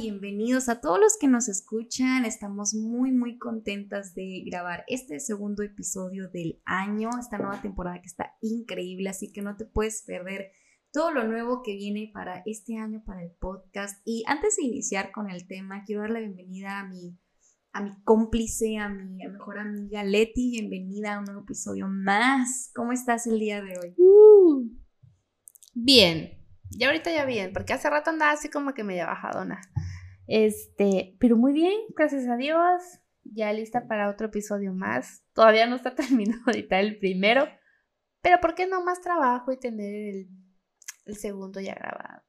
bienvenidos a todos los que nos escuchan. Estamos muy, muy contentas de grabar este segundo episodio del año, esta nueva temporada que está increíble, así que no te puedes perder todo lo nuevo que viene para este año, para el podcast. Y antes de iniciar con el tema, quiero dar la bienvenida a mi, a mi cómplice, a mi mejor amiga Leti. Bienvenida a un nuevo episodio más. ¿Cómo estás el día de hoy? Uh, bien, ya ahorita ya bien, porque hace rato andaba así como que media bajadona. Este, pero muy bien, gracias a Dios. Ya lista para otro episodio más. Todavía no está terminado ahorita el primero. Pero ¿por qué no más trabajo y tener el, segundo ya grabado?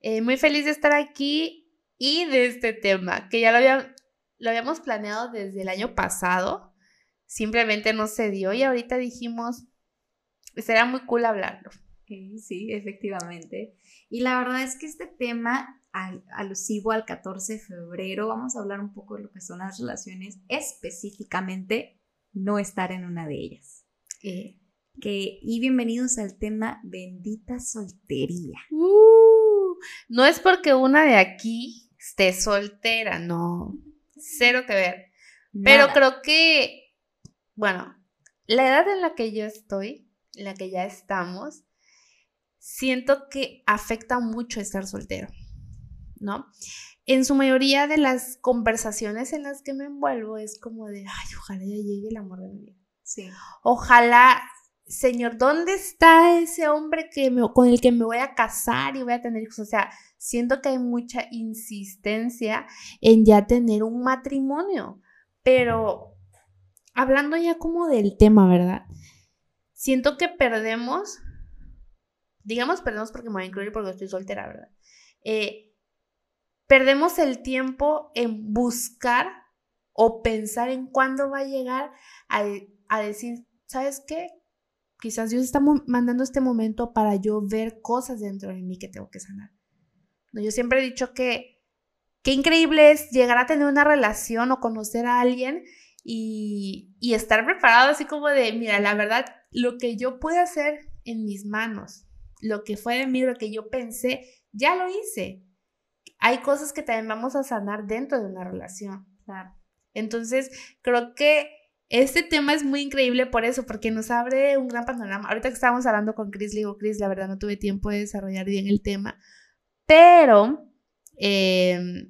Eh, muy feliz de estar aquí y de este tema, que ya lo, lo habíamos planeado desde el año pasado. Simplemente no se dio y ahorita dijimos, será muy cool hablarlo sí, efectivamente. Y la verdad es que este tema alusivo al 14 de febrero, vamos a hablar un poco de lo que son las relaciones, específicamente no estar en una de ellas. Eh, que, y bienvenidos al tema bendita soltería. Uh, no es porque una de aquí esté soltera, no, cero que ver. Pero creo que, bueno, la edad en la que yo estoy, en la que ya estamos, siento que afecta mucho estar soltero, ¿no? En su mayoría de las conversaciones en las que me envuelvo es como de, ay, ojalá ya llegue el amor de mi vida. Sí. Ojalá, Señor, ¿dónde está ese hombre que con el que me voy a casar y voy a tener hijos? O sea, siento que hay mucha insistencia en ya tener un matrimonio, pero hablando ya como del tema, ¿verdad? Siento que perdemos digamos perdemos porque me voy a incluir porque estoy soltera, ¿verdad? Eh, perdemos el tiempo en buscar o pensar en cuándo va a llegar a, decir, ¿sabes qué? Quizás Dios está mandando este momento para yo ver cosas dentro de mí que tengo que sanar. ¿No? Yo siempre he dicho que qué increíble es llegar a tener una relación o conocer a alguien y, y estar preparado así como de, mira, la verdad, lo que yo pude hacer en mis manos, lo que fue de mí, lo que yo pensé, ya lo hice. Hay cosas que también vamos a sanar dentro de una relación. Entonces, creo que este tema es muy increíble por eso, porque nos abre un gran panorama. Ahorita que estábamos hablando con Chris, le digo, Chris, la verdad no tuve tiempo de desarrollar bien el tema, pero eh,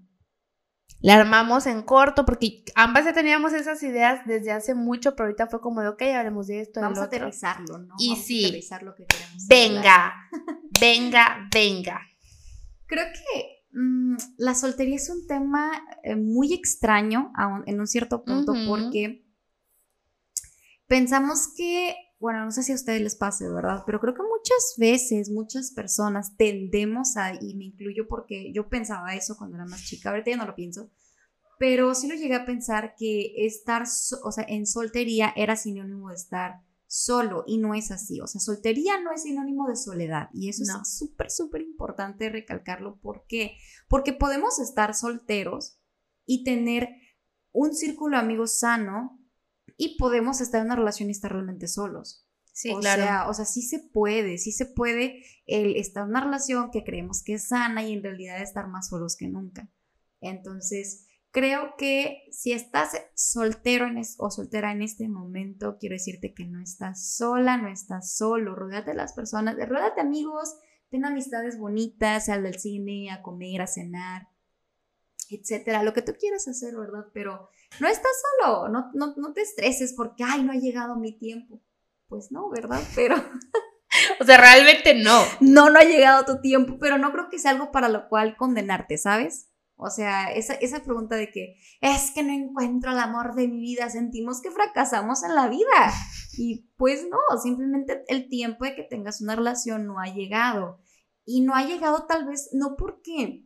la armamos en corto porque ambas ya teníamos esas ideas desde hace mucho, pero ahorita fue como de, ok, hablemos de esto. Vamos a aterrizarlo, ¿no? Y Vamos sí, a aterrizar lo que queremos venga, venga, venga. Creo que mm, la soltería es un tema eh, muy extraño en un cierto punto porque pensamos que bueno, no sé si a ustedes les pase, ¿verdad? Pero creo que muchas veces, muchas personas tendemos a, y me incluyo porque yo pensaba eso cuando era más chica, ahorita ya no lo pienso, pero sí lo llegué a pensar que estar, o sea, en soltería era sinónimo de estar solo y no es así, o sea, soltería no es sinónimo de soledad y eso es súper, súper importante recalcarlo. ¿Por qué? Porque podemos estar solteros y tener un círculo de amigos sano y podemos estar en una relación y estar realmente solos. Sí, o claro. Sea, o sea, sí se puede, sí se puede el estar en una relación que creemos que es sana y en realidad estar más solos que nunca. Entonces, creo que si estás soltero o soltera en este momento, quiero decirte que no estás sola, no estás solo, rodéate de las personas, rodéate amigos, ten amistades bonitas, sal del cine, a comer, a cenar, etcétera, lo que tú quieras hacer, ¿verdad? Pero no estás solo, no, no, no te estreses porque, ay, no ha llegado mi tiempo. Pues no, ¿verdad? Pero... o sea, realmente no. No, no ha llegado tu tiempo, pero no creo que sea algo para lo cual condenarte, ¿sabes? O sea, esa, esa pregunta de que es que no encuentro el amor de mi vida, sentimos que fracasamos en la vida. Y pues no, simplemente el tiempo de que tengas una relación no ha llegado. Y no ha llegado tal vez no porque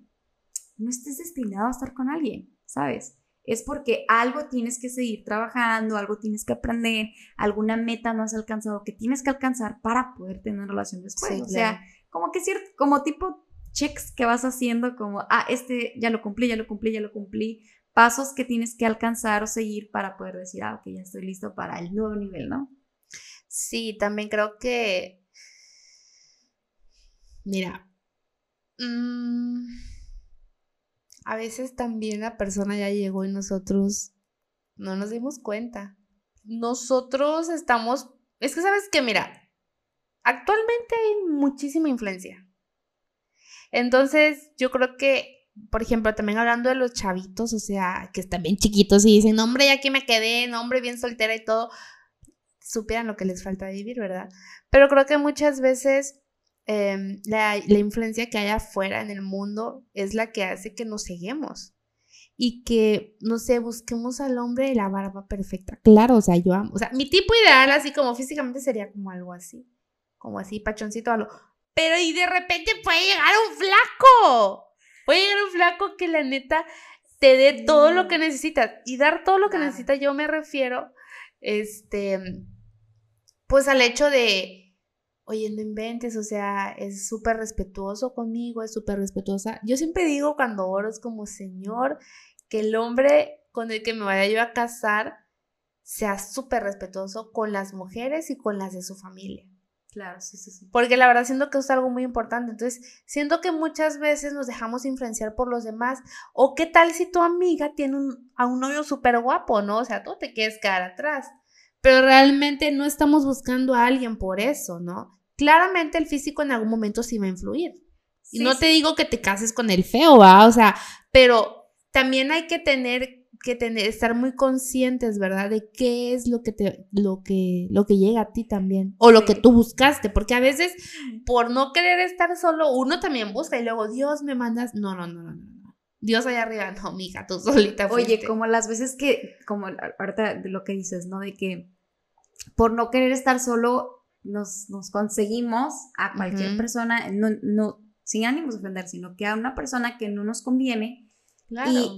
no estés destinado a estar con alguien, ¿sabes? Es porque algo tienes que seguir trabajando, algo tienes que aprender, alguna meta no has alcanzado que tienes que alcanzar para poder tener una relación después. o sea, como que cierto, como tipo checks que vas haciendo, como, ah, este ya lo cumplí, ya lo cumplí, ya lo cumplí. Pasos que tienes que alcanzar o seguir para poder decir, ah, ok, ya estoy listo para el nuevo nivel, ¿no? Sí, también creo que. Mira. Mmm a veces también la persona ya llegó y nosotros no nos dimos cuenta. Nosotros estamos, es que sabes que, mira, actualmente hay muchísima influencia. Entonces, yo creo que, por ejemplo, también hablando de los chavitos, o sea, que están bien chiquitos y dicen, hombre, ya aquí me quedé, hombre, bien soltera y todo, supieran lo que les falta vivir, ¿verdad? Pero creo que muchas veces em, la, la, influencia que hay afuera en el mundo es la que hace que nos seguimos y que, no sé, busquemos al hombre de la barba perfecta. Claro, o sea, yo amo, o sea, mi tipo ideal así como físicamente sería como algo así, como así, pachoncito, algo. Pero y de repente puede llegar un flaco, puede llegar un flaco que la neta te dé todo lo que necesitas. Y dar todo lo que necesitas, yo me refiero, este, pues al hecho de, oye, no inventes, o sea, es súper respetuoso conmigo, es súper respetuosa. Yo siempre digo cuando oro es como, Señor, que el hombre con el que me vaya yo a casar sea súper respetuoso con las mujeres y con las de su familia. Claro, sí, sí, sí. Porque la verdad siento que es algo muy importante. Entonces, siento que muchas veces nos dejamos influenciar por los demás. O qué tal si tu amiga tiene a un novio súper guapo, ¿no? O sea, tú te quieres quedar atrás. Pero realmente no estamos buscando a alguien por eso, ¿no? Claramente el físico en algún momento sí va a influir. y no te digo que te cases con el feo, va, o sea, pero también hay que tener que tener, estar muy conscientes, ¿verdad? De qué es lo que te, lo que, lo que llega a ti también. O lo que tú buscaste. Porque a veces, por no querer estar solo, uno también busca y luego, Dios me mandas. No, no, no, no, no. Dios allá arriba, no, mija, tú solita. Oye, como las veces que, como ahorita lo que dices, ¿no? De que por no querer estar solo, nos, nos conseguimos a cualquier persona, no, no, sin ánimos de ofender, sino que a una persona que no nos conviene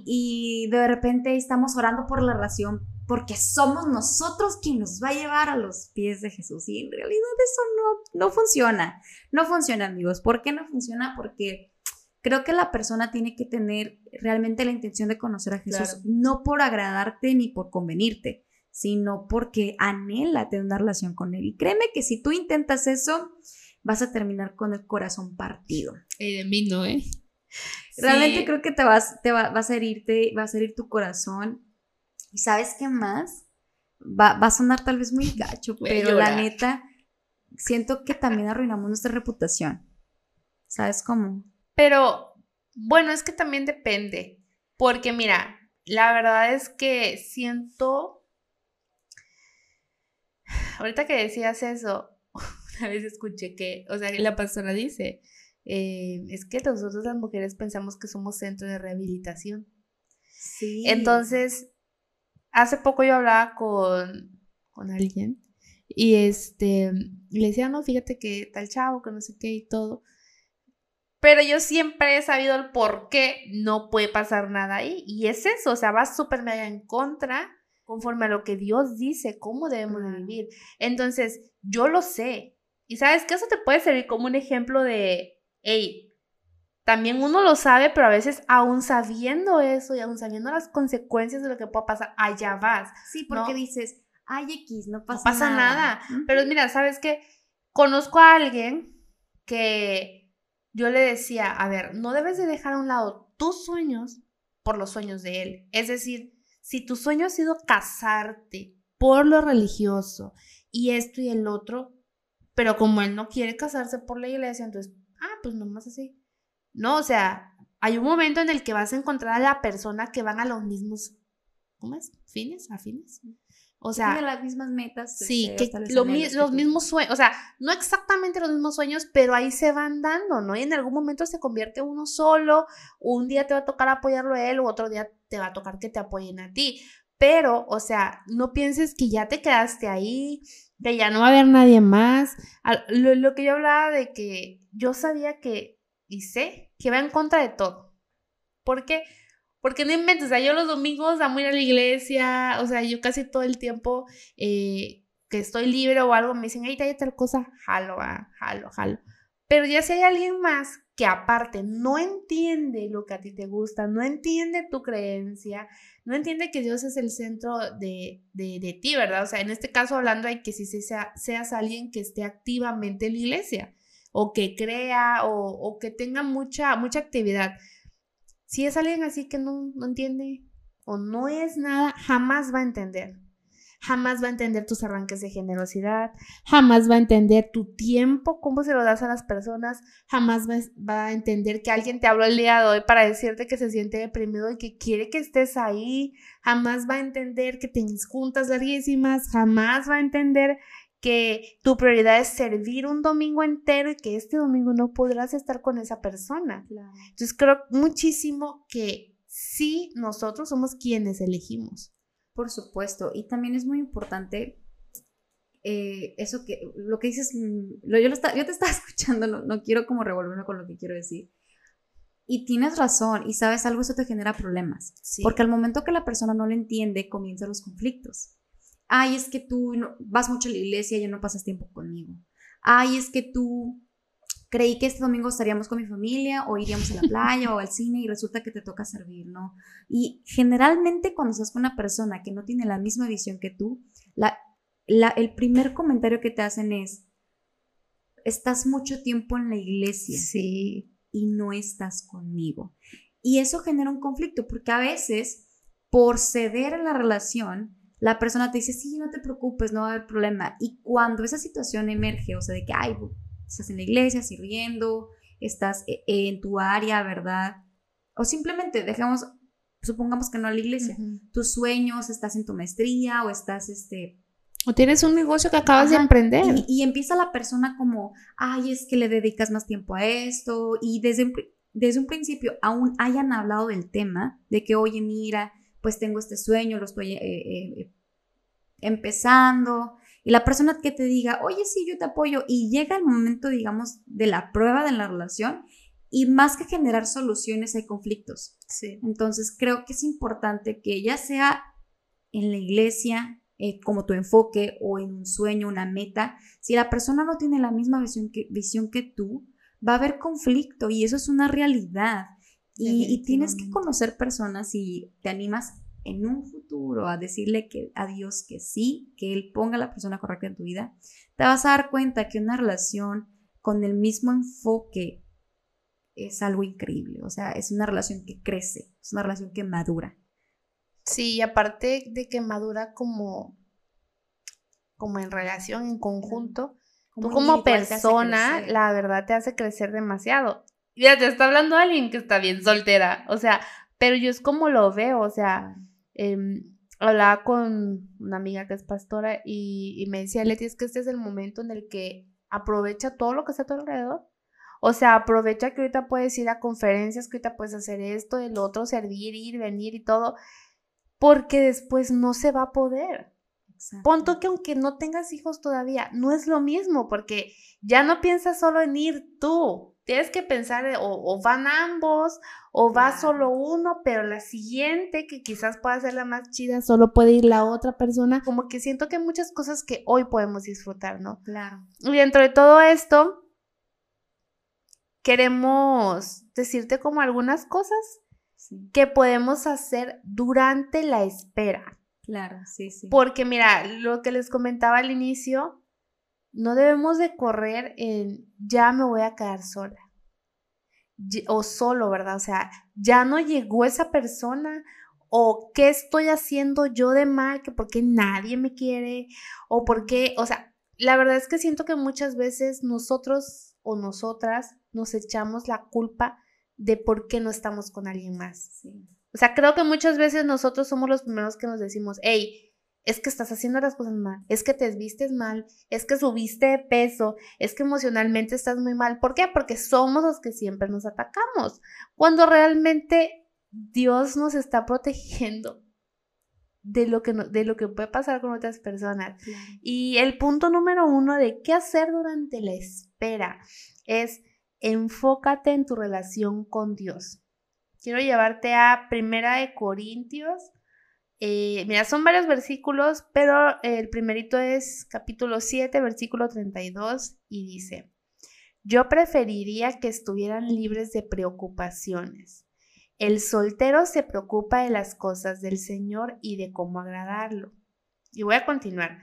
y, de repente estamos orando por la relación porque somos nosotros quien nos va a llevar a los pies de Jesús. Y en realidad eso no, no funciona. No funciona, amigos. ¿Por qué no funciona? Porque creo que la persona tiene que tener realmente la intención de conocer a Jesús, no por agradarte ni por convenirte, sino porque anhela tener una relación con Él. Y créeme que si tú intentas eso, vas a terminar con el corazón partido. Y de mí no, ¿eh? Realmente creo que te vas, te va, a herirte, va a herir tu corazón. ¿Y sabes qué más? Va, a sonar tal vez muy gacho, pero la neta, siento que también arruinamos nuestra reputación. ¿Sabes cómo? Pero, bueno, es que también depende. Porque mira, la verdad es que siento. Ahorita que decías eso, una vez escuché que, o sea, la persona dice, eh, es que nosotros las mujeres pensamos que somos centro de rehabilitación. Sí. Entonces, hace poco yo hablaba con, con alguien y este, le decía, no, fíjate que tal chavo, que no sé qué y todo. Pero yo siempre he sabido el por qué no puede pasar nada ahí. Y es eso, o sea, va súper mega en contra conforme a lo que Dios dice, cómo debemos de vivir. Entonces, yo lo sé. Y sabes que eso te puede servir como un ejemplo de, hey, también uno lo sabe, pero a veces aún sabiendo eso y aún sabiendo las consecuencias de lo que pueda pasar, allá vas. Sí, porque dices, ay X, no pasa, no pasa nada. Pero mira, ¿sabes qué? Conozco a alguien que yo le decía, a ver, no debes de dejar a un lado tus sueños por los sueños de él. Es decir, si tu sueño ha sido casarte por lo religioso y esto y el otro, pero como él no quiere casarse por la iglesia, entonces ah, pues nomás así. No, o sea, hay un momento en el que vas a encontrar a la persona que van a los mismos, ¿cómo es? ¿Fines? ¿Afines? O sea, Tiene las mismas metas. Sí, que los mismos sueños, o sea, no exactamente los mismos sueños, pero ahí se van dando, ¿no? Y en algún momento se convierte uno solo, un día te va a tocar apoyarlo a él, o otro día te va a tocar que te apoyen a ti. Pero, o sea, no pienses que ya te quedaste ahí, que ya no va a haber nadie más. Lo, lo que yo hablaba de que yo sabía que, y sé, que va en contra de todo. ¿Por qué? Porque no inventes, o sea, yo los domingos amo ir a la iglesia, o sea, yo casi todo el tiempo eh, que estoy libre o algo me dicen, ahí hay tal cosa, jalo, jalo, jalo. Pero ya si hay alguien más que aparte no entiende lo que a ti te gusta, no entiende tu creencia, no entiende que Dios es el centro de, de, ti, ¿verdad? O sea, en este caso hablando hay que si sea, seas alguien que esté activamente en la iglesia o que crea o, o que tenga mucha, mucha actividad. Si es alguien así que no, no entiende o no es nada, jamás va a entender. Jamás va a entender tus arranques de generosidad, jamás va a entender tu tiempo, cómo se lo das a las personas, jamás va, a entender que alguien te habló el día de hoy para decirte que se siente deprimido y que quiere que estés ahí, jamás va a entender que tienes juntas larguísimas, jamás va a entender que tu prioridad es servir un domingo entero y que este domingo no podrás estar con esa persona. Entonces creo muchísimo que sí, nosotros somos quienes elegimos. Por supuesto, y también es muy importante eh, eso que, lo que dices, mm, lo, yo, yo, te estaba escuchando, no, no, quiero como revolverme con lo que quiero decir. Y tienes razón, y sabes algo, eso te genera problemas. Porque al momento que la persona no lo entiende, comienzan los conflictos. Ay, es que tú vas mucho a la iglesia y ya no pasas tiempo conmigo. Ay, es que tú creí que este domingo estaríamos con mi familia o iríamos a la playa o al cine y resulta que te toca servir, ¿no? Y generalmente cuando estás con una persona que no tiene la misma visión que tú, la, el primer comentario que te hacen es, estás mucho tiempo en la iglesia sí. y no estás conmigo. Y eso genera un conflicto porque a veces, por ceder en la relación, la persona te dice, sí, no te preocupes, no va a haber problema. Y cuando esa situación emerge, o sea, de que, ay, estás en la iglesia sirviendo, estás e, en tu área, ¿verdad? O simplemente dejamos, supongamos que no a la iglesia, tus sueños, estás en tu maestría o estás, este... O tienes un negocio que acabas de emprender. Y, empieza la persona como, ay, es que le dedicas más tiempo a esto. Y desde, desde un principio aún hayan hablado del tema, de que, oye, mira, pues tengo este sueño, lo estoy eh, eh, empezando, y la persona que te diga, oye, sí, yo te apoyo, y llega el momento, digamos, de la prueba de la relación, y más que generar soluciones hay conflictos. Sí. Entonces creo que es importante que ya sea en la iglesia, eh, como tu enfoque, o en un sueño, una meta, si la persona no tiene la misma visión que, visión que tú, va a haber conflicto y eso es una realidad. Y, y, tienes que conocer personas y te animas en un futuro a decirle que, a Dios que sí, que Él ponga la persona correcta en tu vida, te vas a dar cuenta que una relación con el mismo enfoque es algo increíble. O sea, es una relación que crece, es una relación que madura. Sí, y aparte de que madura como, como en relación, en conjunto, como tú como persona, la verdad te hace crecer demasiado. Ya te está hablando alguien que está bien soltera, o sea, pero yo es como lo veo, o sea, Em, hablaba con una amiga que es pastora y, me decía, Leti, es que este es el momento en el que aprovecha todo lo que está a tu alrededor. O sea, aprovecha que ahorita puedes ir a conferencias, que ahorita puedes hacer esto, el otro, servir, ir, venir y todo, porque después no se va a poder. Ponto que aunque no tengas hijos todavía, no es lo mismo, porque ya no piensas solo en ir tú, Tienes que pensar, o, van ambos, o va solo uno, pero la siguiente, que quizás pueda ser la más chida, solo puede ir la otra persona. Como que siento que hay muchas cosas que hoy podemos disfrutar, ¿no? Claro. Y dentro de todo esto, queremos decirte como algunas cosas que podemos hacer durante la espera. Claro, sí, sí. Porque mira, lo que les comentaba al inicio, no debemos de correr en ya me voy a quedar sola o solo, ¿verdad? O sea, ya no llegó esa persona o qué estoy haciendo yo de mal, que por qué nadie me quiere o por qué, o sea, la verdad es que siento que muchas veces nosotros o nosotras nos echamos la culpa de por qué no estamos con alguien más. O sea, creo que muchas veces nosotros somos los primeros que nos decimos, hey, es que estás haciendo las cosas mal, es que te vistes mal, es que subiste de peso, es que emocionalmente estás muy mal. ¿Por qué? Porque somos los que siempre nos atacamos, cuando realmente Dios nos está protegiendo de lo que, de lo que puede pasar con otras personas. Y el punto número uno de qué hacer durante la espera es enfócate en tu relación con Dios. Quiero llevarte a Primera de Corintios eh, mira, son varios versículos, pero el primerito es capítulo 7, versículo 32, y dice, yo preferiría que estuvieran libres de preocupaciones. El soltero se preocupa de las cosas del Señor y de cómo agradarlo. Y voy a continuar.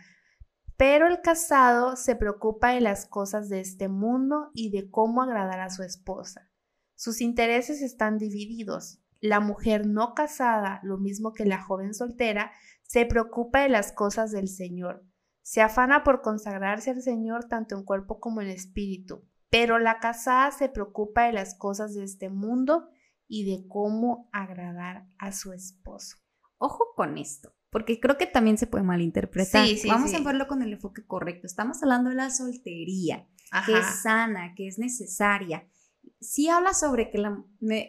Pero el casado se preocupa de las cosas de este mundo y de cómo agradar a su esposa. Sus intereses están divididos la mujer no casada, lo mismo que la joven soltera, se preocupa de las cosas del Señor. Se afana por consagrarse al Señor tanto en cuerpo como en espíritu. Pero la casada se preocupa de las cosas de este mundo y de cómo agradar a su esposo. Ojo con esto, porque creo que también se puede malinterpretar. Vamos a verlo con el enfoque correcto. Estamos hablando de la soltería, que es sana, que es necesaria. Sí habla sobre que la, me,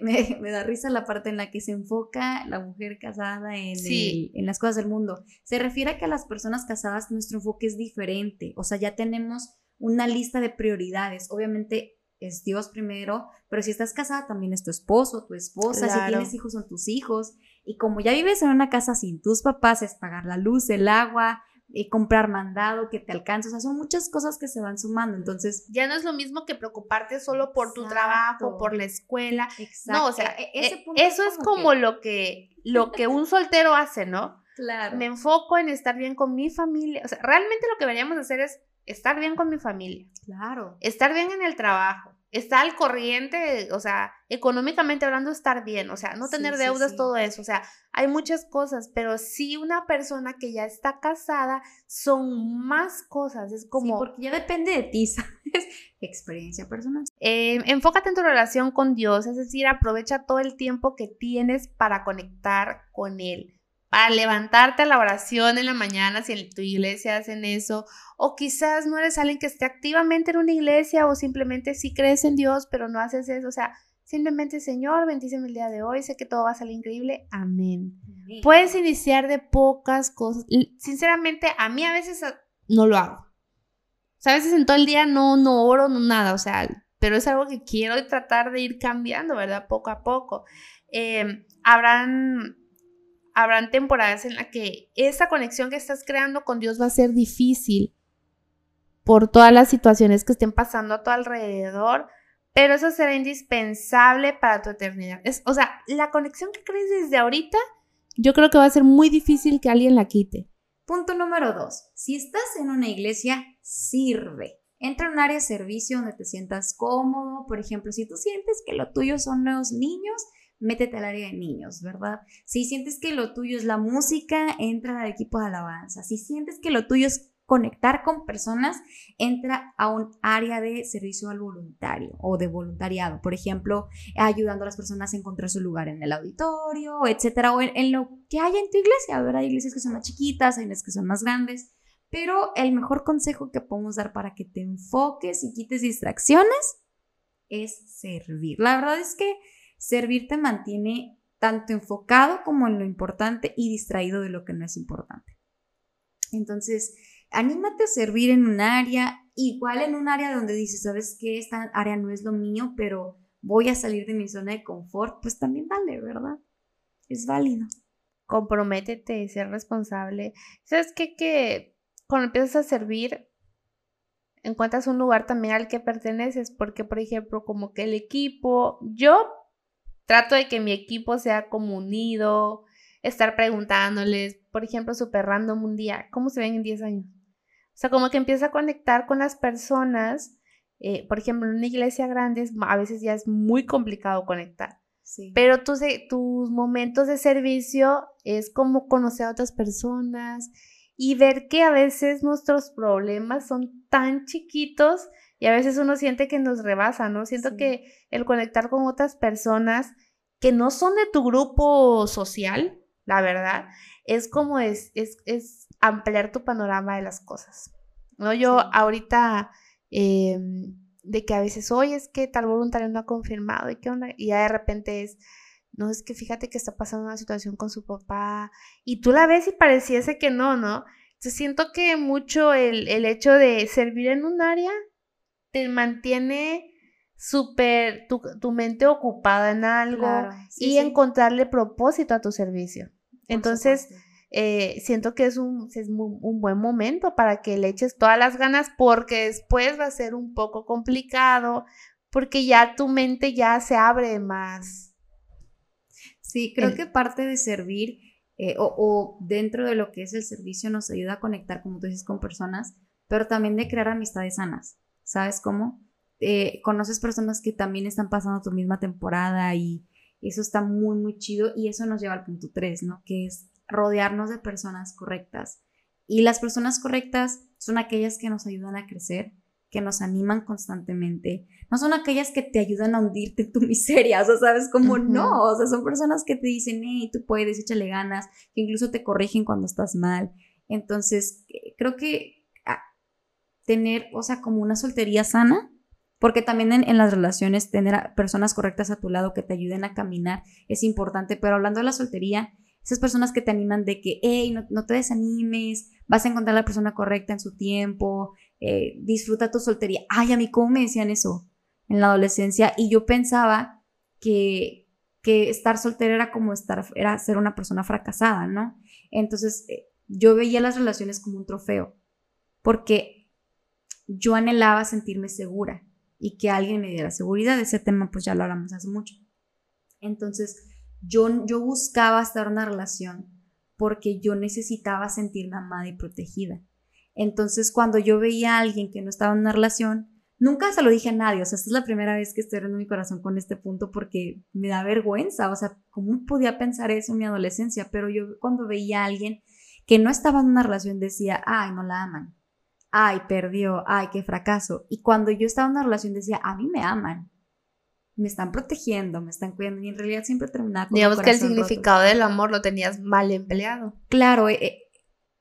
da risa la parte en la que se enfoca la mujer casada en, en las cosas del mundo. Se refiere a que a las personas casadas nuestro enfoque es diferente. O sea, ya tenemos una lista de prioridades. Obviamente es Dios primero, pero si estás casada también es tu esposo, tu esposa, si tienes hijos son tus hijos. Y como ya vives en una casa sin tus papás, es pagar la luz, el agua, y comprar mandado, que te alcance, o sea, son muchas cosas que se van sumando, entonces... Ya no es lo mismo que preocuparte solo por tu trabajo, por la escuela. Exacto. No, o sea, e, e, eso es como, lo que, lo que un soltero hace, ¿no? Claro. Me enfoco en estar bien con mi familia, o sea, realmente lo que deberíamos hacer es estar bien con mi familia. Claro. Estar bien en el trabajo. Estar al corriente, o sea, económicamente hablando, estar bien, o sea, no tener deudas, todo eso, o sea, hay muchas cosas, pero si una persona que ya está casada son más cosas, es como... porque ya depende de ti, ¿sabes? Experiencia personal. Eh, enfócate en tu relación con Dios, es decir, aprovecha todo el tiempo que tienes para conectar con Él para levantarte a la oración en la mañana si en tu iglesia hacen eso, o quizás no eres alguien que esté activamente en una iglesia o simplemente sí crees en Dios pero no haces eso, o sea, simplemente Señor, bendíceme el día de hoy, sé que todo va a salir increíble, amén. Puedes iniciar de pocas cosas, sinceramente a mí a veces ah, no lo hago. O sea, a veces en todo el día no, no oro, no nada, o sea, pero es algo que quiero tratar de ir cambiando, ¿verdad? Poco a poco. Eh, habrán habrán temporadas en las que esa conexión que estás creando con Dios va a ser difícil por todas las situaciones que estén pasando a tu alrededor, pero eso será indispensable para tu eternidad. Es, o sea, la conexión que crees desde ahorita, yo creo que va a ser muy difícil que alguien la quite. Punto número dos. Si estás en una iglesia, sirve. Entra en un área de servicio donde te sientas cómodo. Por ejemplo, si tú sientes que lo tuyo son los niños, métete al área de niños, ¿verdad? Si sientes que lo tuyo es la música, entra al equipo de alabanza. Si sientes que lo tuyo es conectar con personas, entra a un área de servicio al voluntario o de voluntariado, por ejemplo, ayudando a las personas a encontrar su lugar en el auditorio, etcétera, o en, lo que haya en tu iglesia, ¿verdad? Hay iglesias que son más chiquitas, hay unas que son más grandes, pero el mejor consejo que podemos dar para que te enfoques y quites distracciones es servir. La verdad es que Servir te mantiene tanto enfocado como en lo importante y distraído de lo que no es importante. Entonces, anímate a servir en un área, igual en un área donde dices, ¿sabes qué? Esta área no es lo mío, pero voy a salir de mi zona de confort, pues también dale, ¿verdad? Es válido. Comprométete, ser responsable. ¿Sabes qué? Que cuando empiezas a servir, encuentras un lugar también al que perteneces, porque, por ejemplo, como que el equipo, yo Trato de que mi equipo sea como unido, estar preguntándoles, por ejemplo, super random un día, ¿cómo se ven en 10 años? O sea, como que empieza a conectar con las personas. Eh, por ejemplo, en una iglesia grande a veces ya es muy complicado conectar. Pero tus, tus momentos de servicio es como conocer a otras personas y ver que a veces nuestros problemas son tan chiquitos y a veces uno siente que nos rebasa, ¿no? Siento que el conectar con otras personas que no son de tu grupo social, la verdad, es como es, es, es ampliar tu panorama de las cosas. ¿no? Yo ahorita, em, de que a veces, oye, es que tal voluntario no ha confirmado, ¿y qué onda? Y ya de repente es, no, es que fíjate que está pasando una situación con su papá, y tú la ves y pareciese que no, ¿no? Entonces siento que mucho el, el hecho de servir en un área te mantiene súper tu, mente ocupada en algo y encontrarle propósito a tu servicio. Entonces, eh, siento que es, un, es un buen momento para que le eches todas las ganas porque después va a ser un poco complicado porque ya tu mente ya se abre más. Sí, creo que parte de servir eh, o, o, dentro de lo que es el servicio nos ayuda a conectar, como tú dices, con personas, pero también de crear amistades sanas. ¿Sabes cómo? Eh, conoces personas que también están pasando tu misma temporada y, Eso está muy, muy chido y eso nos lleva al punto 3, ¿no? Que es rodearnos de personas correctas. Y las personas correctas son aquellas que nos ayudan a crecer, que nos animan constantemente. No son aquellas que te ayudan a hundirte en tu miseria, o sea, ¿sabes? Como no, o sea, son personas que te dicen, hey, tú puedes, échale ganas, que incluso te corrigen cuando estás mal. Entonces, eh, creo que tener, o sea, como una soltería sana, porque también en, las relaciones tener a personas correctas a tu lado que te ayuden a caminar es importante, pero hablando de la soltería, esas personas que te animan de que, hey, no, no te desanimes, vas a encontrar a la persona correcta en su tiempo, eh, disfruta tu soltería. Ay, a mí, ¿cómo me decían eso en la adolescencia? Y yo pensaba que, que estar soltera era como estar, era ser una persona fracasada, ¿no? Entonces, eh, yo veía las relaciones como un trofeo, porque yo anhelaba sentirme segura y que alguien me diera seguridad. Ese tema, pues ya lo hablamos hace mucho. Entonces, yo, yo buscaba estar en una relación porque yo necesitaba sentirme amada y protegida. Entonces, cuando yo veía a alguien que no estaba en una relación, nunca se lo dije a nadie. O sea, esta es la primera vez que estoy abriendo mi corazón con este punto porque me da vergüenza. O sea, ¿cómo podía pensar eso en mi adolescencia? Pero yo cuando veía a alguien que no estaba en una relación decía, ay, no la aman. Ay, perdió. Ay, qué fracaso. Y cuando yo estaba en una relación decía, a mí me aman. Me están protegiendo, me están cuidando. Y en realidad siempre terminaba con Digamos que el significado del amor lo tenías mal empleado. Claro, eh,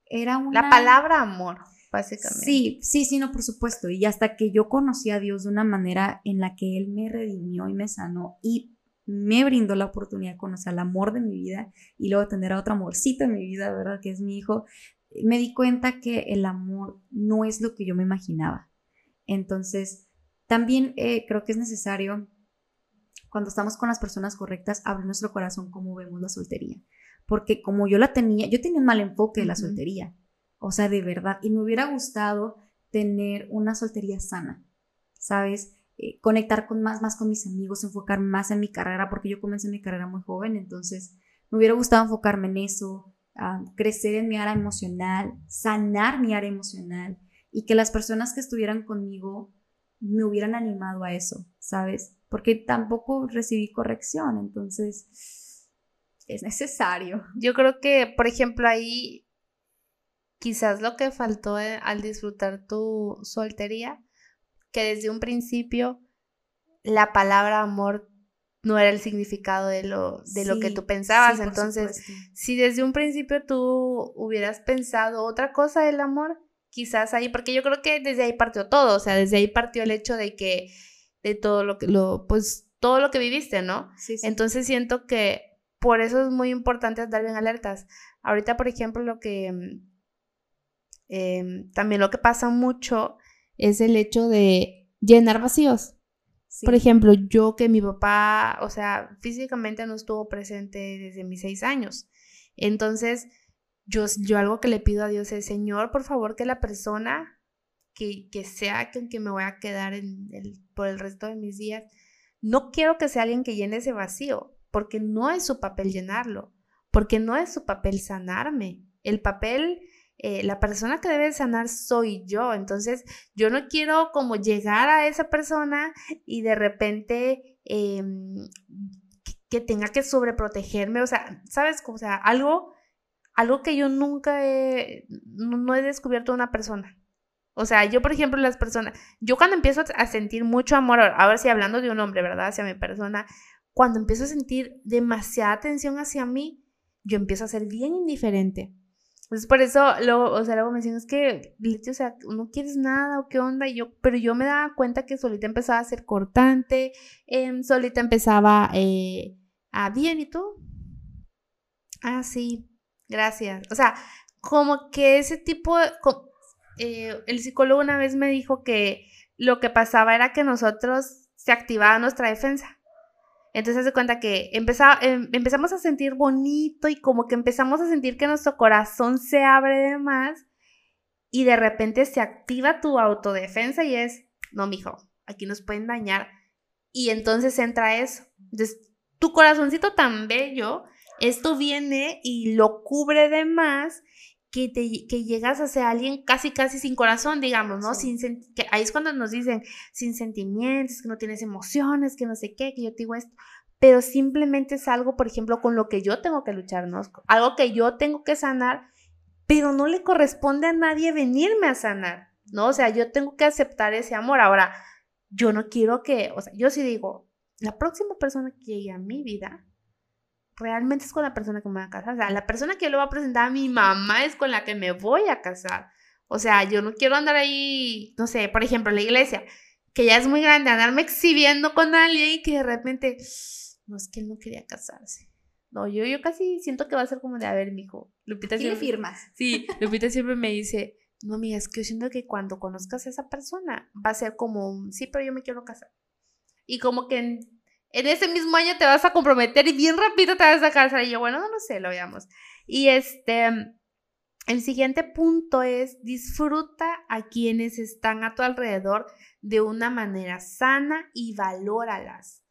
era una... La palabra amor, básicamente. Sí, sí, sí, no, por supuesto. Y hasta que yo conocí a Dios de una manera en la que Él me redimió y me sanó y me brindó la oportunidad de conocer al amor de mi vida y luego tener a otro amorcito en mi vida, ¿verdad? Que es mi hijo. Me di cuenta que el amor no es lo que yo me imaginaba. Entonces, también eh, creo que es necesario, cuando estamos con las personas correctas, abrir nuestro corazón como vemos la soltería porque como yo la tenía, yo tenía un mal enfoque de la soltería, o sea, de verdad, y me hubiera gustado tener una soltería sana, ¿sabes? Eh, conectar con más, más con mis amigos, enfocar más en mi carrera, porque yo comencé mi carrera muy joven, entonces me hubiera gustado enfocarme en eso, crecer en mi área emocional, sanar mi área emocional y que las personas que estuvieran conmigo me hubieran animado a eso, ¿sabes? Porque tampoco recibí corrección, entonces es necesario. Yo creo que, por ejemplo, ahí quizás lo que faltó eh, al disfrutar tu soltería, que desde un principio la palabra amor no era el significado de lo, de lo que tú pensabas. Entonces, si desde un principio tú hubieras pensado otra cosa del amor, quizás ahí, porque yo creo que desde ahí partió todo, o sea, desde ahí partió el hecho de que, de todo lo que, lo, pues, todo lo que viviste, ¿no? Entonces siento que por eso es muy importante estar bien alertas. Ahorita, por ejemplo, lo que mm, em, también lo que pasa mucho es el hecho de llenar vacíos. Por ejemplo, yo que mi papá, o sea, físicamente no estuvo presente desde mis seis años. Entonces, yo, yo algo que le pido a Dios es, Señor, por favor, que la persona que, que sea con quien me voy a quedar en por el resto de mis días, no quiero que sea alguien que llene ese vacío porque no es su papel llenarlo, porque no es su papel sanarme. El papel, eh, la persona que debe sanar soy yo. Entonces, yo no quiero como llegar a esa persona y de repente em, que tenga que sobreprotegerme. O sea, ¿sabes? O sea, algo, algo que yo nunca he, no he descubierto de una persona. O sea, yo, por ejemplo, las personas, yo cuando empiezo a sentir mucho amor, a ver si hablando de un hombre, ¿verdad? Hacia mi persona, cuando empiezo a sentir demasiada atención hacia mí, yo empiezo a ser bien indiferente. Entonces, por eso, luego, o sea, luego me decían, es que, o sea, no quieres nada o qué onda. Y yo, pero yo me daba cuenta que solita empezaba a ser cortante, em, solita empezaba eh, a, bien, ¿y tú? Ah, sí, gracias. O sea, como que ese tipo de... Eh, el psicólogo una vez me dijo que lo que pasaba era que nosotros se activaba nuestra defensa. Entonces se cuenta que em, empezamos a sentir bonito y como que empezamos a sentir que nuestro corazón se abre de más y de repente se activa tu autodefensa y es, no, mijo, aquí nos pueden dañar. Y entonces entra eso. Entonces, tu corazoncito tan bello, esto viene y lo cubre de más que, te, que llegas a ser alguien casi, casi sin corazón, digamos, ¿no? Sin que ahí es cuando nos dicen sin sentimientos, que no tienes emociones, que no sé qué, que yo te digo esto. pero simplemente es algo, por ejemplo, con lo que yo tengo que luchar, ¿no? Algo que yo tengo que sanar, pero no le corresponde a nadie venirme a sanar, ¿no? O sea, yo tengo que aceptar ese amor. Ahora, yo no quiero que, o sea, yo sí digo, la próxima persona que llegue a mi vida, realmente es con la persona que me voy a casar. O sea, la persona que yo le voy a presentar a mi mamá es con la que me voy a casar. O sea, yo no quiero andar ahí, no sé, por ejemplo, la iglesia, que ya es muy grande, andarme exhibiendo con alguien y que de repente, no es que él no quería casarse. No, yo, yo casi siento que va a ser como de, a ver, mijo, Lupita ¿Qué le firmas? Sí, Lupita siempre me dice, no, amiga, es que yo siento que cuando conozcas a esa persona va a ser como, sí, pero yo me quiero casar. Y como que en, ese mismo año te vas a comprometer y bien rápido te vas a casar. Y yo, bueno, no, sé, lo veamos. Y este, el siguiente punto es disfruta a quienes están a tu alrededor de una manera sana y valóralas.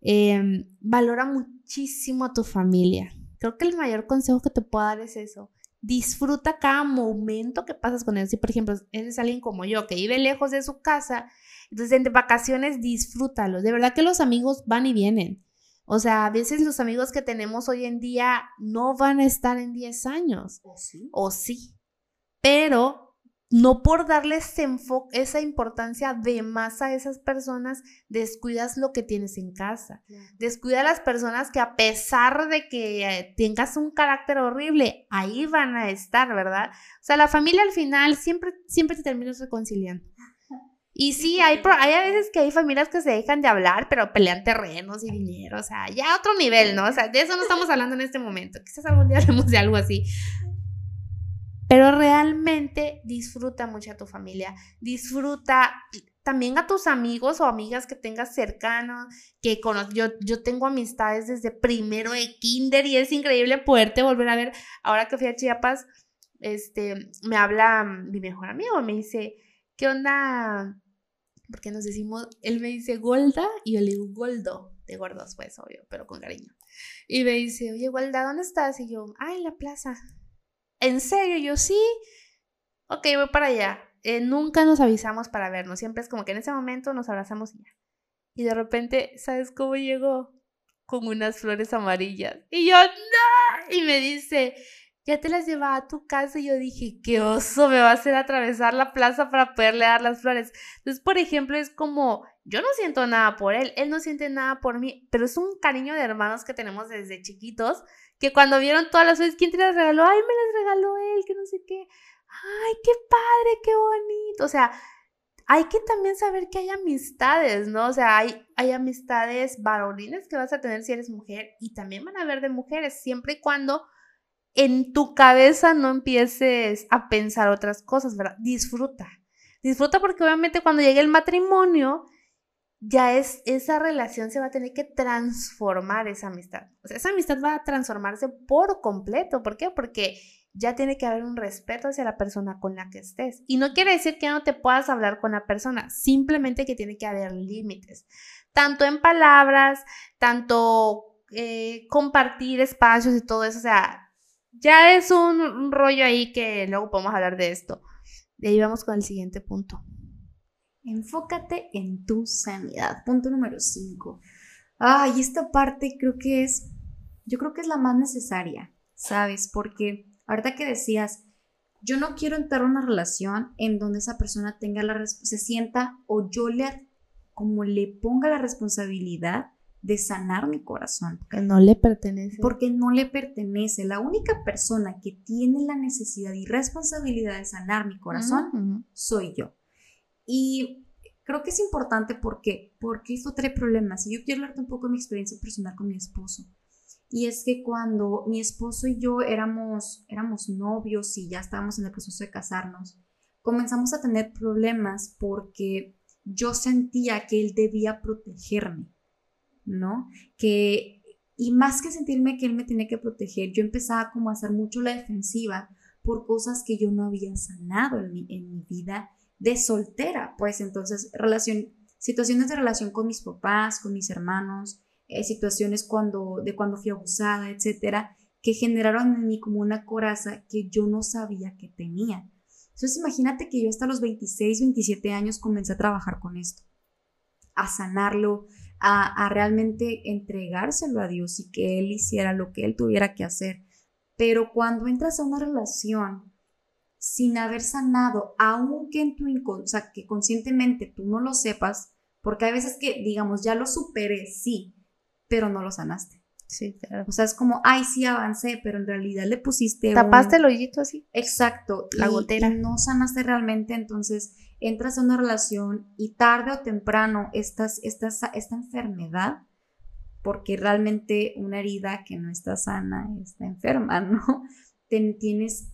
Em, valora muchísimo a tu familia. Creo que el mayor consejo que te puedo dar es eso. Disfruta cada momento que pasas con ellos. Si, por ejemplo, eres alguien como yo que vive lejos de su casa, entonces en vacaciones disfrútalo. De verdad que los amigos van y vienen. O sea, a veces los amigos que tenemos hoy en día no van a estar en 10 años. ¿O sí? O sí. Pero no por darles esa importancia de más a esas personas, descuidas lo que tienes en casa. Descuida a las personas que a pesar de que eh, tengas un carácter horrible, ahí van a estar, ¿verdad? O sea, la familia al final siempre, siempre te terminas reconciliando. Y sí, hay, hay a veces que hay familias que se dejan de hablar, pero pelean terrenos y dinero, o sea, ya otro nivel, ¿no? O sea, de eso no estamos hablando en este momento. Quizás algún día hablemos de algo así. Pero realmente disfruta mucho a tu familia, disfruta también a tus amigos o amigas que tengas cercanos, que yo, yo tengo amistades desde primero de kinder y es increíble poderte volver a ver. Ahora que fui a Chiapas, este, me habla mi mejor amigo, me dice, ¿qué onda? Porque nos decimos, él me dice Golda y yo le digo Goldo, de gordos pues, obvio, pero con cariño. Y me dice, oye Golda, ¿dónde estás? Y yo, ah, en la plaza. ¿En serio? Yo sí. Ok, voy para allá. Eh, nunca nos avisamos para vernos, siempre es como que en ese momento nos abrazamos y ya. Y de repente, ¿sabes cómo llegó? Con unas flores amarillas. Y yo, no. Y me dice, ya te las llevaba a tu casa y yo dije, qué oso me va a hacer atravesar la plaza para poderle dar las flores. Entonces, por ejemplo, es como, yo no siento nada por él, él no siente nada por mí, pero es un cariño de hermanos que tenemos desde chiquitos, que cuando vieron todas las flores, ¿quién te las regaló? Ay, me las regaló él, que no sé qué. Ay, qué padre, qué bonito. O sea, hay que también saber que hay amistades, ¿no? O sea, hay, hay amistades varonines que vas a tener si eres mujer y también van a haber de mujeres, siempre y cuando en tu cabeza no empieces a pensar otras cosas, ¿verdad? Disfruta. Disfruta porque obviamente cuando llegue el matrimonio, ya es, esa relación se va a tener que transformar esa amistad. O sea, esa amistad va a transformarse por completo. ¿Por qué? Porque ya tiene que haber un respeto hacia la persona con la que estés. Y no quiere decir que no te puedas hablar con la persona, simplemente que tiene que haber límites. Tanto en palabras, tanto eh, compartir espacios y todo eso. O sea, ya es un, rollo ahí que luego podemos hablar de esto. De ahí vamos con el siguiente punto. Enfócate en tu sanidad. Punto número 5. Ay, esta parte creo que es, yo creo que es la más necesaria, ¿sabes? Porque ahorita que decías, yo no quiero entrar a una relación en donde esa persona tenga la, se sienta o yo le, como le ponga la responsabilidad de sanar mi corazón. Que no le pertenece. Porque no le pertenece. La única persona que tiene la necesidad y responsabilidad de sanar mi corazón soy yo. Y creo que es importante porque, porque esto trae problemas. Y yo quiero hablarte un poco de mi experiencia personal con mi esposo. Y es que cuando mi esposo y yo éramos, éramos novios y ya estábamos en el proceso de casarnos, comenzamos a tener problemas porque yo sentía que él debía protegerme. ¿No? Que, y más que sentirme que él me tenía que proteger, yo empezaba como a hacer mucho la defensiva por cosas que yo no había sanado en mi, en mi vida de soltera, pues entonces relación, situaciones de relación con mis papás, con mis hermanos, eh, situaciones cuando, de cuando fui abusada, etcétera, que generaron en mí como una coraza que yo no sabía que tenía. Entonces imagínate que yo hasta los 26, 27 años comencé a trabajar con esto, a sanarlo, a, realmente entregárselo a Dios y que Él hiciera lo que Él tuviera que hacer. Pero cuando entras a una relación sin haber sanado, aunque en tu o que conscientemente tú no lo sepas, porque hay veces que, digamos, ya lo superé, sí, pero no lo sanaste. Sí, claro. O sea, es como, ay, sí avancé, pero en realidad le pusiste. Tapaste el hoyito así. Exacto. La gotera. Y no sanaste realmente, entonces entras a una relación y tarde o temprano esta enfermedad, porque realmente una herida que no está sana está enferma, ¿no? tienes,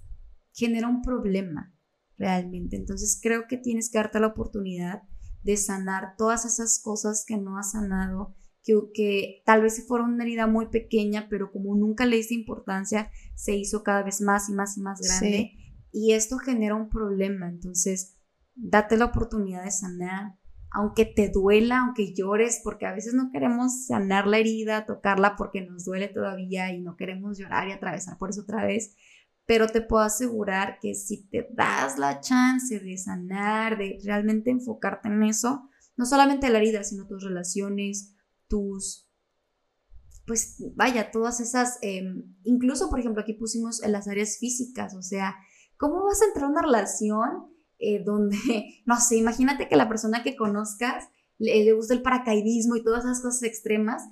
genera un problema realmente. Entonces creo que tienes que darte la oportunidad de sanar todas esas cosas que no has sanado que, tal vez fuera una herida muy pequeña, pero como nunca le diste importancia, se hizo cada vez más y más y más grande. Y esto genera un problema. Entonces, date la oportunidad de sanar, aunque te duela, aunque llores, porque a veces no queremos sanar la herida, tocarla porque nos duele todavía y no queremos llorar y atravesar por eso otra vez. Pero te puedo asegurar que si te das la chance de sanar, de realmente enfocarte en eso, no solamente la herida, sino tus relaciones, tus, pues vaya, todas esas, em, incluso por ejemplo aquí pusimos en las áreas físicas, o sea, ¿cómo vas a entrar a una relación eh, donde, no sé, imagínate que la persona que conozcas le, gusta el paracaidismo y todas esas cosas extremas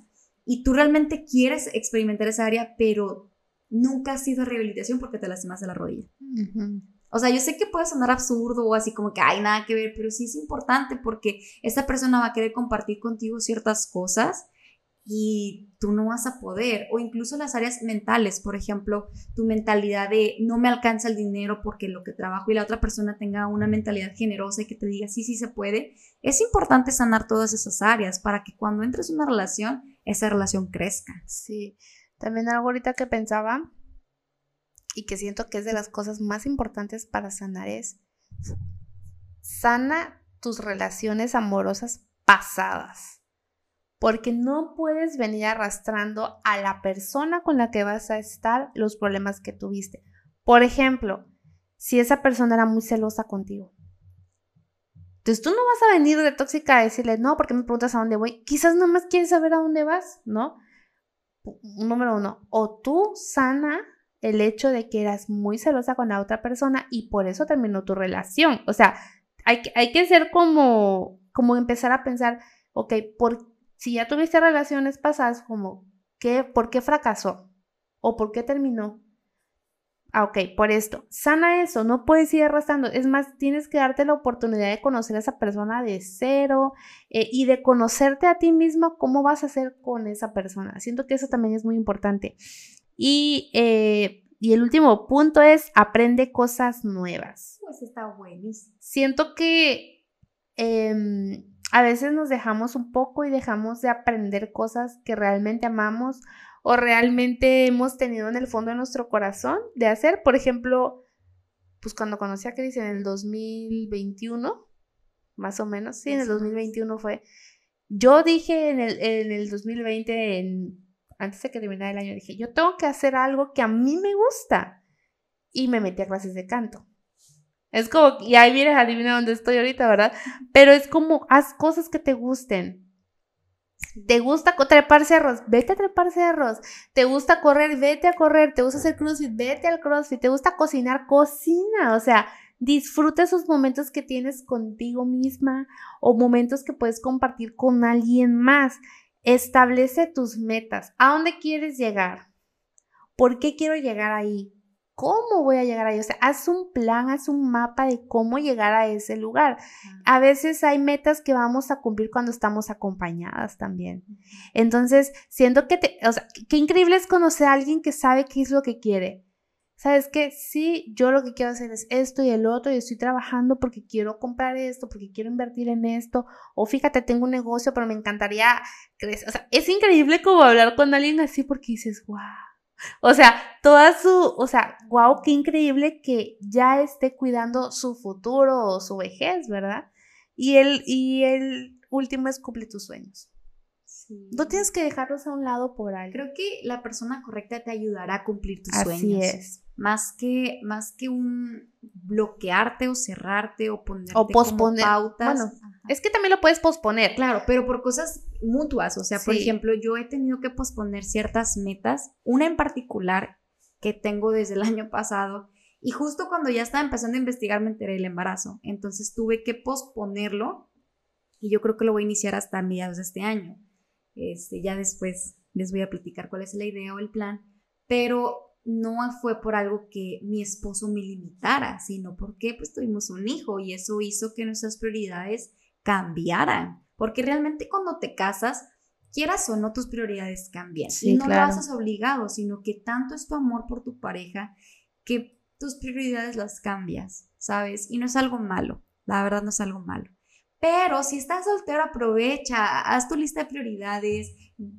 y tú realmente quieres experimentar esa área, pero nunca has sido rehabilitación porque te lastimas de la rodilla. O sea, yo sé que puede sonar absurdo o así como que hay nada que ver, pero sí es importante porque esa persona va a querer compartir contigo ciertas cosas y tú no vas a poder. O incluso las áreas mentales, por ejemplo, tu mentalidad de no me alcanza el dinero porque lo que trabajo y la otra persona tenga una mentalidad generosa y que te diga sí, sí se puede. Es importante sanar todas esas áreas para que cuando entres en una relación, esa relación crezca. Sí. También algo ahorita que pensaba y que siento que es de las cosas más importantes para sanar es sana tus relaciones amorosas pasadas. Porque no puedes venir arrastrando a la persona con la que vas a estar los problemas que tuviste. Por ejemplo, si esa persona era muy celosa contigo. Entonces tú no vas a venir de tóxica a decirle, no, porque me preguntas a dónde voy. Quizás nada más quieres saber a dónde vas, ¿no? Número uno. O tú sana el hecho de que eras muy celosa con la otra persona y por eso terminó tu relación. O sea, hay, hay que ser como, como empezar a pensar, ok, por, si ya tuviste relaciones pasadas, como, ¿qué, ¿por qué fracasó? ¿O por qué terminó? Ah, ok, por esto. Sana eso, no puedes ir arrastrando. Es más, tienes que darte la oportunidad de conocer a esa persona de cero eh, y de conocerte a ti mismo cómo vas a hacer con esa persona. Siento que eso también es muy importante. Eh, y, el último punto es aprende cosas nuevas. Pues está buenísimo. Siento que em, a veces nos dejamos un poco y dejamos de aprender cosas que realmente amamos o realmente hemos tenido en el fondo de nuestro corazón de hacer. Por ejemplo, pues cuando conocí a Cris en el 2021, más o menos, sí, en el 2021 fue. Yo dije en el, en el 2020, en antes de que terminara el año, dije, yo tengo que hacer algo que a mí me gusta. Y me metí a clases de canto. Es como, y ahí vienes, adivina dónde estoy ahorita, ¿verdad? Pero es como, haz cosas que te gusten. ¿Te gusta trepar cerros? Vete a trepar cerros. ¿Te gusta correr? Vete a correr. ¿Te gusta hacer crossfit? Vete al crossfit. ¿Te gusta cocinar? Cocina. O sea, disfruta esos momentos que tienes contigo misma o momentos que puedes compartir con alguien más. Establece tus metas. ¿A dónde quieres llegar? ¿Por qué quiero llegar ahí? ¿Cómo voy a llegar ahí? O sea, haz un plan, haz un mapa de cómo llegar a ese lugar. A veces hay metas que vamos a cumplir cuando estamos acompañadas también. Entonces, siento que, te, o sea, qué increíble es conocer a alguien que sabe qué es lo que quiere. ¿Sabes qué? Sí, yo lo que quiero hacer es esto y el otro y estoy trabajando porque quiero comprar esto, porque quiero invertir en esto, o fíjate, tengo un negocio, pero me encantaría crecer. O sea, es increíble como hablar con alguien así porque dices, wow. O sea, toda su, o sea, wow, qué increíble que ya esté cuidando su futuro o su vejez, ¿verdad? Y el, y el último es cumple tus sueños. No tienes que dejarlos a un lado por algo. Creo que la persona correcta te ayudará a cumplir tus Así sueños. es más que, más que un bloquearte o cerrarte o ponerte o posponer. pautas. Bueno, Es que también lo puedes posponer. Claro, pero por cosas mutuas. O sea, por ejemplo, yo he tenido que posponer ciertas metas, una en particular que tengo desde el año pasado. Y justo cuando ya estaba empezando a investigar me enteré del embarazo. Entonces tuve que posponerlo y yo creo que lo voy a iniciar hasta mediados de este año. Este, ya después les voy a platicar cuál es la idea o el plan. Pero no fue por algo que mi esposo me limitara, sino porque pues tuvimos un hijo y eso hizo que nuestras prioridades cambiaran. Porque realmente cuando te casas, quieras o no, tus prioridades cambian. Sí, y no claro. lo haces obligado, sino que tanto es tu amor por tu pareja que tus prioridades las cambias, ¿sabes? Y no es algo malo, la verdad no es algo malo. Pero si estás soltero, aprovecha, haz tu lista de prioridades,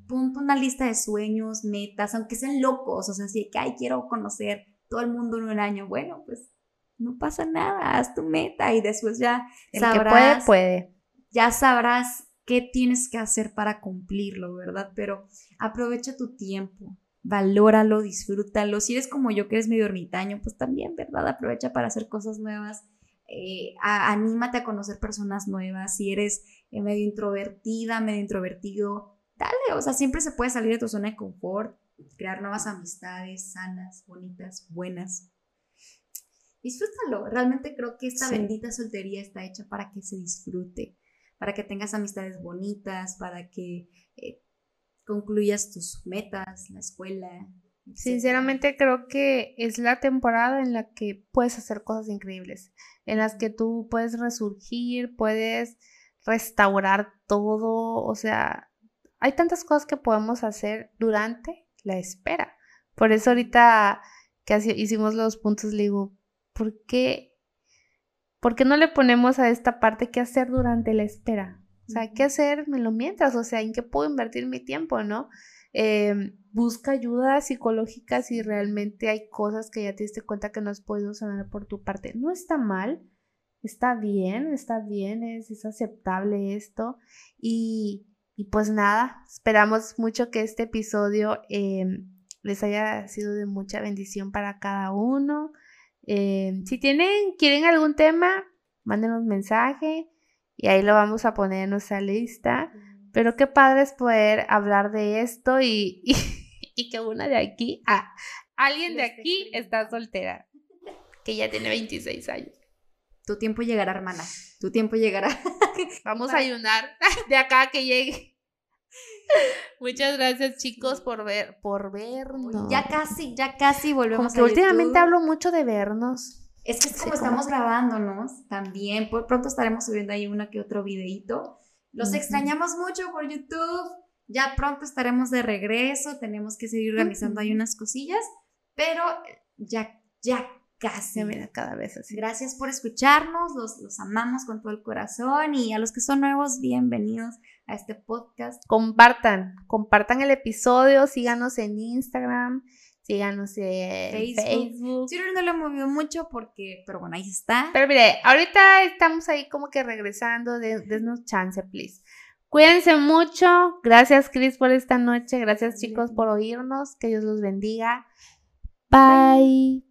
ponte una lista de sueños, metas, aunque sean locos, o sea, si que, ay, quiero conocer todo el mundo en un año, bueno, pues no pasa nada, haz tu meta y después ya El que sabrás, puede, puede. ya sabrás qué tienes que hacer para cumplirlo, ¿verdad? Pero aprovecha tu tiempo, valóralo, disfrútalo. Si eres como yo que eres medio ermitaño, pues también, ¿verdad? Aprovecha para hacer cosas nuevas. Eh, a- anímate a conocer personas nuevas. Si eres eh, medio introvertida, medio introvertido, dale, o sea, siempre se puede salir de tu zona de confort, crear nuevas amistades sanas, bonitas, buenas. Disfrútalo. Realmente creo que esta Sí. bendita soltería está hecha para que se disfrute, para que tengas amistades bonitas, para que eh, concluyas tus metas, la escuela. Sinceramente creo que es la temporada en la que puedes hacer cosas increíbles, en las que tú puedes resurgir, puedes restaurar todo, o sea, hay tantas cosas que podemos hacer durante la espera. Por eso ahorita que hicimos los puntos le digo, ¿por qué, ¿por qué no le ponemos a esta parte qué hacer durante la espera? O sea, ¿qué hacérmelo mientras? O sea, ¿en qué puedo invertir mi tiempo, no? Eh, busca ayuda psicológica si realmente hay cosas que ya te diste cuenta que no has podido sanar por tu parte. No está mal, está bien, está bien, es, es aceptable esto. Y, y pues nada, esperamos mucho que este episodio eh, les haya sido de mucha bendición para cada uno. Eh, si tienen, quieren algún tema, mándenos mensaje y ahí lo vamos a poner en nuestra lista. Pero qué padre es poder hablar de esto y, y, y que una de aquí, ah, alguien de aquí está soltera, que ya tiene 26 años. Tu tiempo llegará, hermana. Tu tiempo llegará. Vamos a ayunar de acá a que llegue. Muchas gracias chicos por ver, por vernos. Ya casi, ya casi volvemos Como que a últimamente YouTube. hablo mucho de vernos. Es que es Sí, como como- estamos grabándonos también, por pronto estaremos subiendo ahí uno que otro videito. Los extrañamos mucho por YouTube. Ya pronto estaremos de regreso. Tenemos que seguir organizando ahí unas cosillas, pero ya, ya casi. Mira cada vez así. Gracias por escucharnos, los, los amamos con todo el corazón y a los que son nuevos, bienvenidos a este podcast. Compartan, compartan el episodio, síganos en Instagram, síganos en Facebook. Facebook. Twitter no lo movió mucho porque, pero bueno, ahí está. Pero mire, ahorita estamos ahí como que regresando, de, denos chance, please. Cuídense mucho. Gracias, Chris, por esta noche. Gracias, chicos, por oírnos. Que Dios los bendiga. Bye.